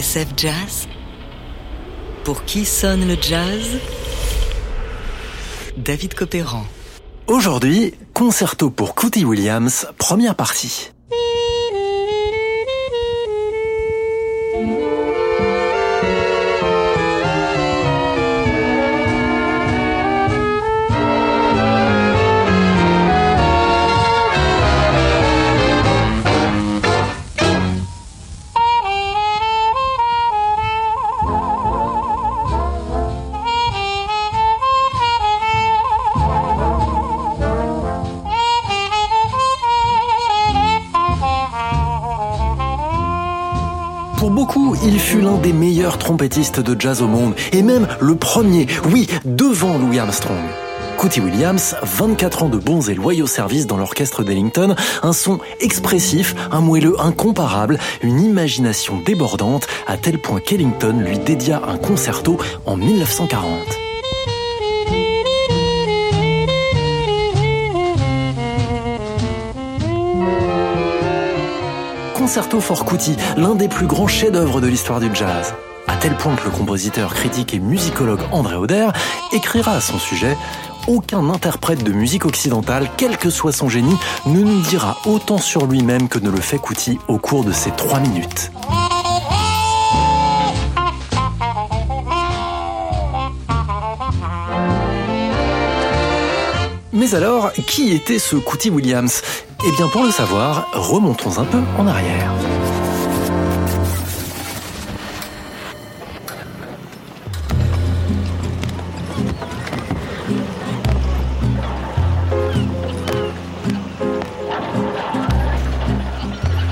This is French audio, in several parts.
Jazz Pour qui sonne le jazz? David Copéran. Aujourd'hui, concerto pour Cootie Williams, première partie. Des meilleurs trompettistes de jazz au monde, et même le premier, oui, devant Louis Armstrong. Cootie Williams, 24 ans de bons et loyaux services dans l'orchestre d'Ellington, un son expressif, un moelleux incomparable, une imagination débordante, à tel point qu'Ellington lui dédia un concerto en 1940. Concerto for l'un des plus grands chefs-d'œuvre de l'histoire du jazz. À tel point que le compositeur, critique et musicologue André Auder écrira à son sujet aucun interprète de musique occidentale, quel que soit son génie, ne nous dira autant sur lui-même que ne le fait Cootie au cours de ces trois minutes. Mais alors, qui était ce Cootie Williams? Eh bien, pour le savoir, remontons un peu en arrière.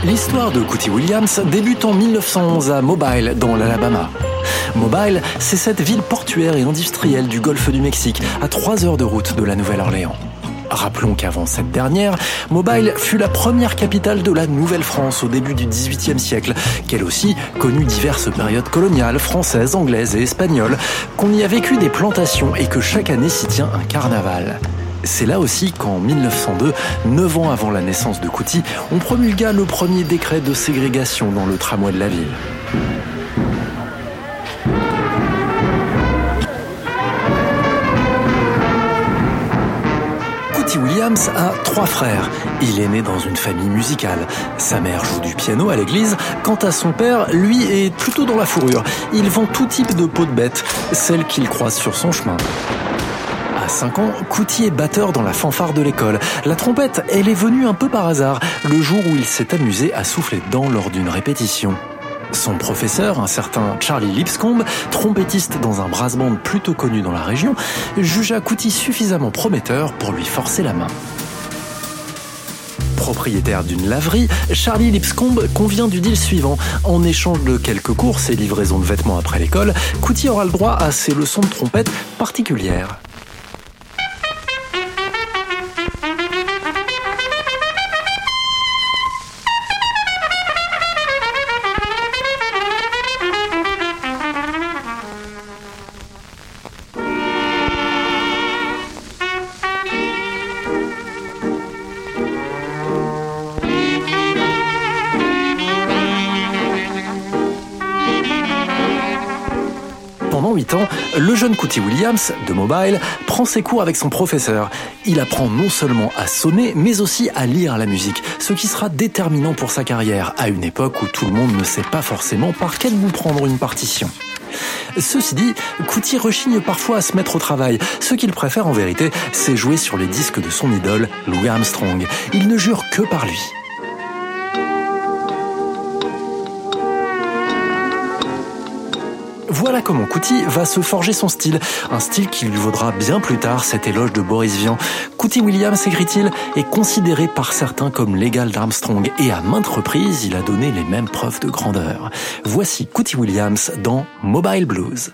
L'histoire de Cootie Williams débute en 1911 à Mobile, dans l'Alabama. Mobile, c'est cette ville portuaire et industrielle du golfe du Mexique, à 3 heures de route de la Nouvelle-Orléans. Rappelons qu'avant cette dernière, Mobile fut la première capitale de la Nouvelle-France au début du XVIIIe siècle, qu'elle aussi connut diverses périodes coloniales, françaises, anglaises et espagnoles, qu'on y a vécu des plantations et que chaque année s'y tient un carnaval. C'est là aussi qu'en 1902, neuf ans avant la naissance de Cootie, on promulgua le premier décret de ségrégation dans le tramway de la ville. Williams a trois frères. Il est né dans une famille musicale. Sa mère joue du piano à l'église. Quant à son père, lui est plutôt dans la fourrure. Il vend tout type de peau de bête, celle qu'il croise sur son chemin. À 5 ans, Cootie est batteur dans la fanfare de l'école. La trompette, elle est venue un peu par hasard, le jour où il s'est amusé à souffler dedans lors d'une répétition. Son professeur, un certain Charlie Lipscomb, trompettiste dans un brass band plutôt connu dans la région, jugea Cootie suffisamment prometteur pour lui forcer la main. Propriétaire d'une laverie, Charlie Lipscomb convient du deal suivant. En échange de quelques courses et livraisons de vêtements après l'école, Cootie aura le droit à ses leçons de trompette particulières. Pendant 8 ans, le jeune Cootie Williams, de Mobile, prend ses cours avec son professeur. Il apprend non seulement à sonner, mais aussi à lire la musique, ce qui sera déterminant pour sa carrière, à une époque où tout le monde ne sait pas forcément par quel bout prendre une partition. Ceci dit, Cootie rechigne parfois à se mettre au travail. Ce qu'il préfère en vérité, c'est jouer sur les disques de son idole, Louis Armstrong. Il ne jure que par lui. Voilà comment Cootie va se forger son style, un style qui lui vaudra bien plus tard cet éloge de Boris Vian. Cootie Williams, écrit-il, est considéré par certains comme l'égal d'Armstrong et à maintes reprises, il a donné les mêmes preuves de grandeur. Voici Cootie Williams dans Mobile Blues.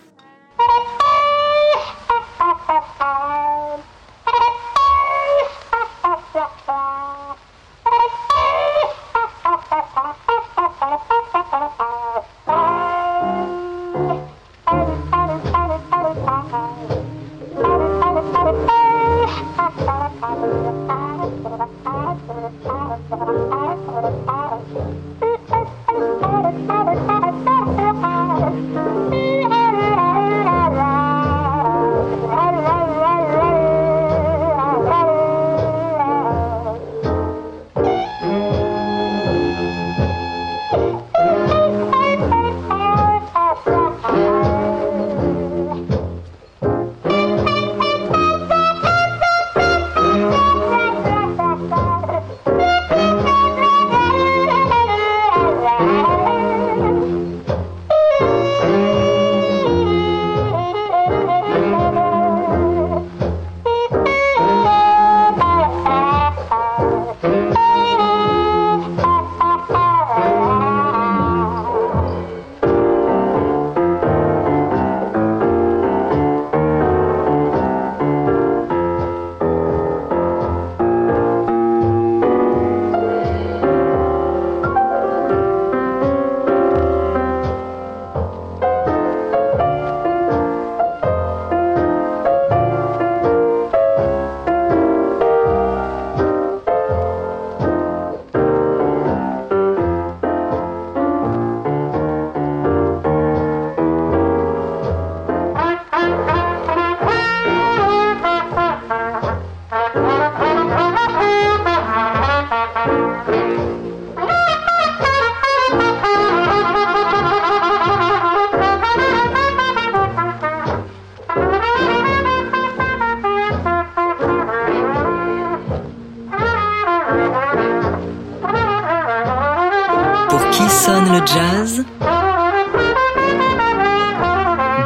Jazz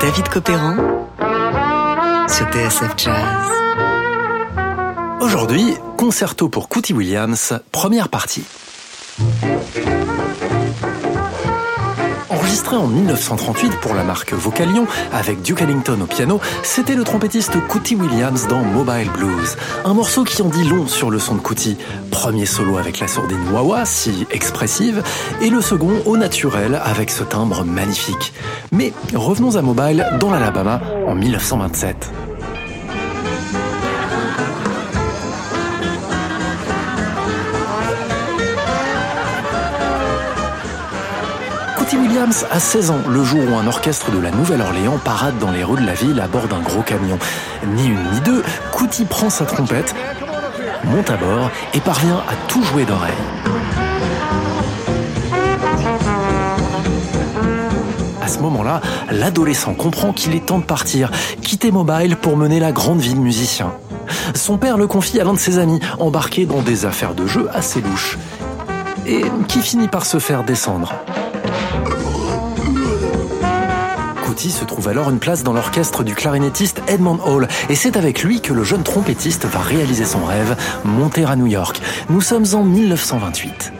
David Copéran sur TSF Jazz. Aujourd'hui, concerto pour Cootie Williams, première partie. Enregistré en 1938 pour la marque Vocalion avec Duke Ellington au piano, c'était le trompettiste Cootie Williams dans Mobile Blues. Un morceau qui en dit long sur le son de Cootie. Premier solo avec la sourdine wah si expressive, et le second au naturel avec ce timbre magnifique. Mais revenons à Mobile dans l'Alabama en 1927. Williams a 16 ans le jour où un orchestre de la Nouvelle-Orléans parade dans les rues de la ville à bord d'un gros camion. Ni une ni deux, Couty prend sa trompette, monte à bord et parvient à tout jouer d'oreille. À ce moment-là, l'adolescent comprend qu'il est temps de partir, quitter Mobile pour mener la grande vie de musicien. Son père le confie à l'un de ses amis, embarqué dans des affaires de jeu assez louches, et qui finit par se faire descendre. Se trouve alors une place dans l'orchestre du clarinettiste Edmond Hall et c'est avec lui que le jeune trompettiste va réaliser son rêve, monter à New York. Nous sommes en 1928.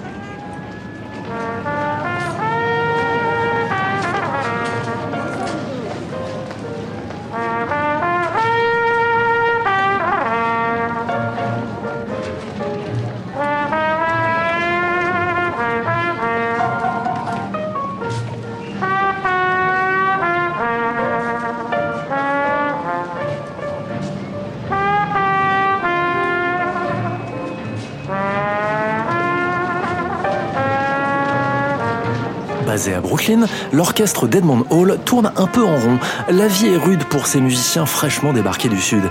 Basé à Brooklyn, l'orchestre d'Edmond Hall tourne un peu en rond. La vie est rude pour ces musiciens fraîchement débarqués du Sud.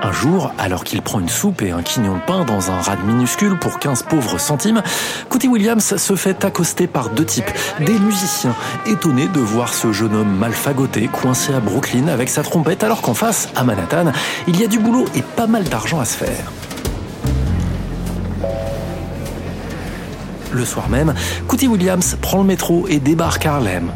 Un jour, alors qu'il prend une soupe et un quignon de pain dans un rad minuscule pour 15 pauvres centimes, Cootie Williams se fait accoster par deux types, des musiciens, étonnés de voir ce jeune homme mal fagoté coincé à Brooklyn avec sa trompette alors qu'en face, à Manhattan, il y a du boulot et pas mal d'argent à se faire. Le soir même, Cootie Williams prend le métro et débarque à Harlem.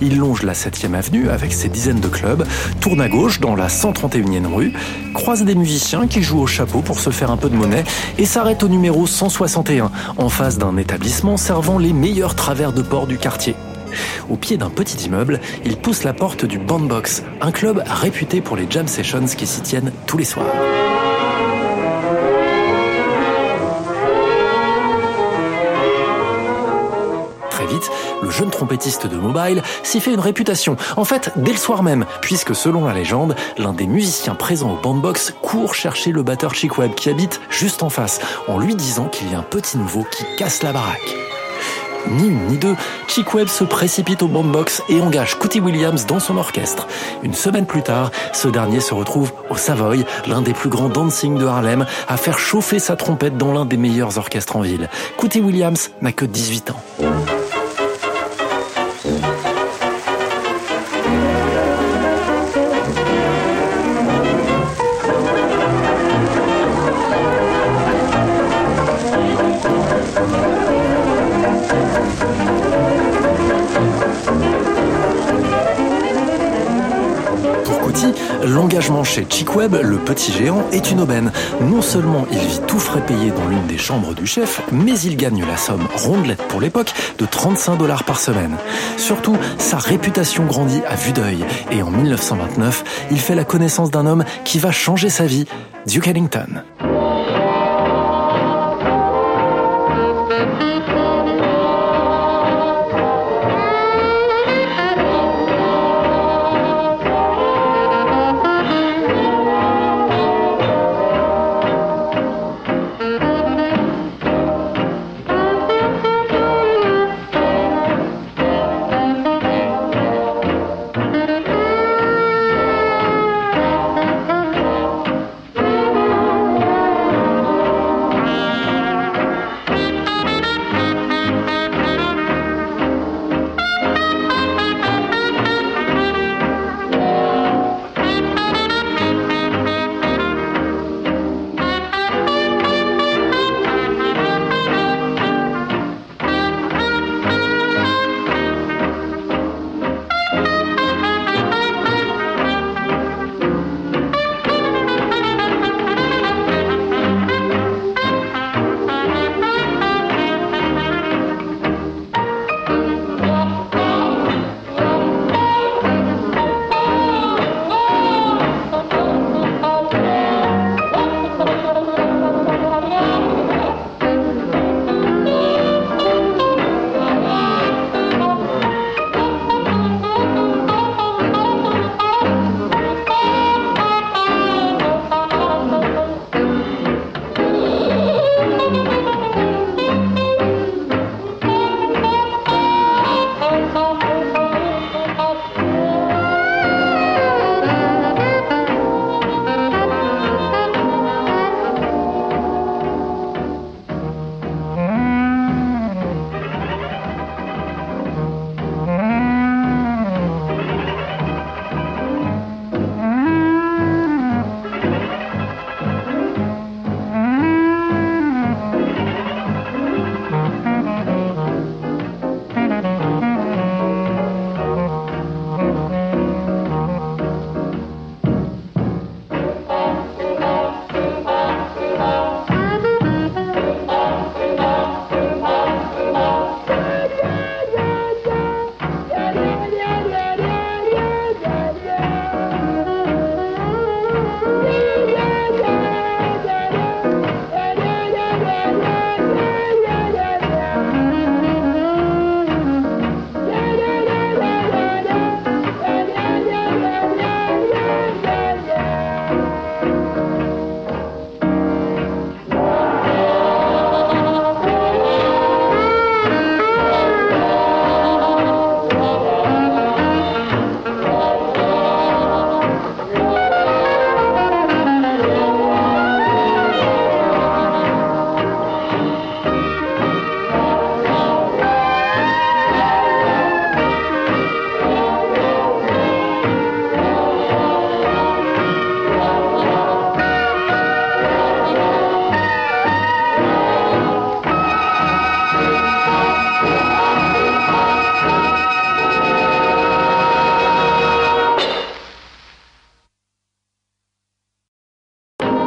Il longe la 7e avenue avec ses dizaines de clubs, tourne à gauche dans la 131e rue, croise des musiciens qui jouent au chapeau pour se faire un peu de monnaie et s'arrête au numéro 161, en face d'un établissement servant les meilleurs travers de port du quartier. Au pied d'un petit immeuble, il pousse la porte du Bandbox, un club réputé pour les jam sessions qui s'y tiennent tous les soirs. Le jeune trompettiste de Mobile s'y fait une réputation. En fait, dès le soir même, puisque selon la légende, l'un des musiciens présents au bandbox court chercher le batteur Chick Webb qui habite juste en face, en lui disant qu'il y a un petit nouveau qui casse la baraque. Ni une ni deux, Chick Webb se précipite au bandbox et engage Cootie Williams dans son orchestre. Une semaine plus tard, ce dernier se retrouve au Savoy, l'un des plus grands dancing de Harlem, à faire chauffer sa trompette dans l'un des meilleurs orchestres en ville. Cootie Williams n'a que 18 ans. L'engagement chez Webb, le petit géant, est une aubaine. Non seulement il vit tout frais payé dans l'une des chambres du chef, mais il gagne la somme rondelette pour l'époque de 35 dollars par semaine. Surtout, sa réputation grandit à vue d'œil et en 1929, il fait la connaissance d'un homme qui va changer sa vie, Duke Ellington.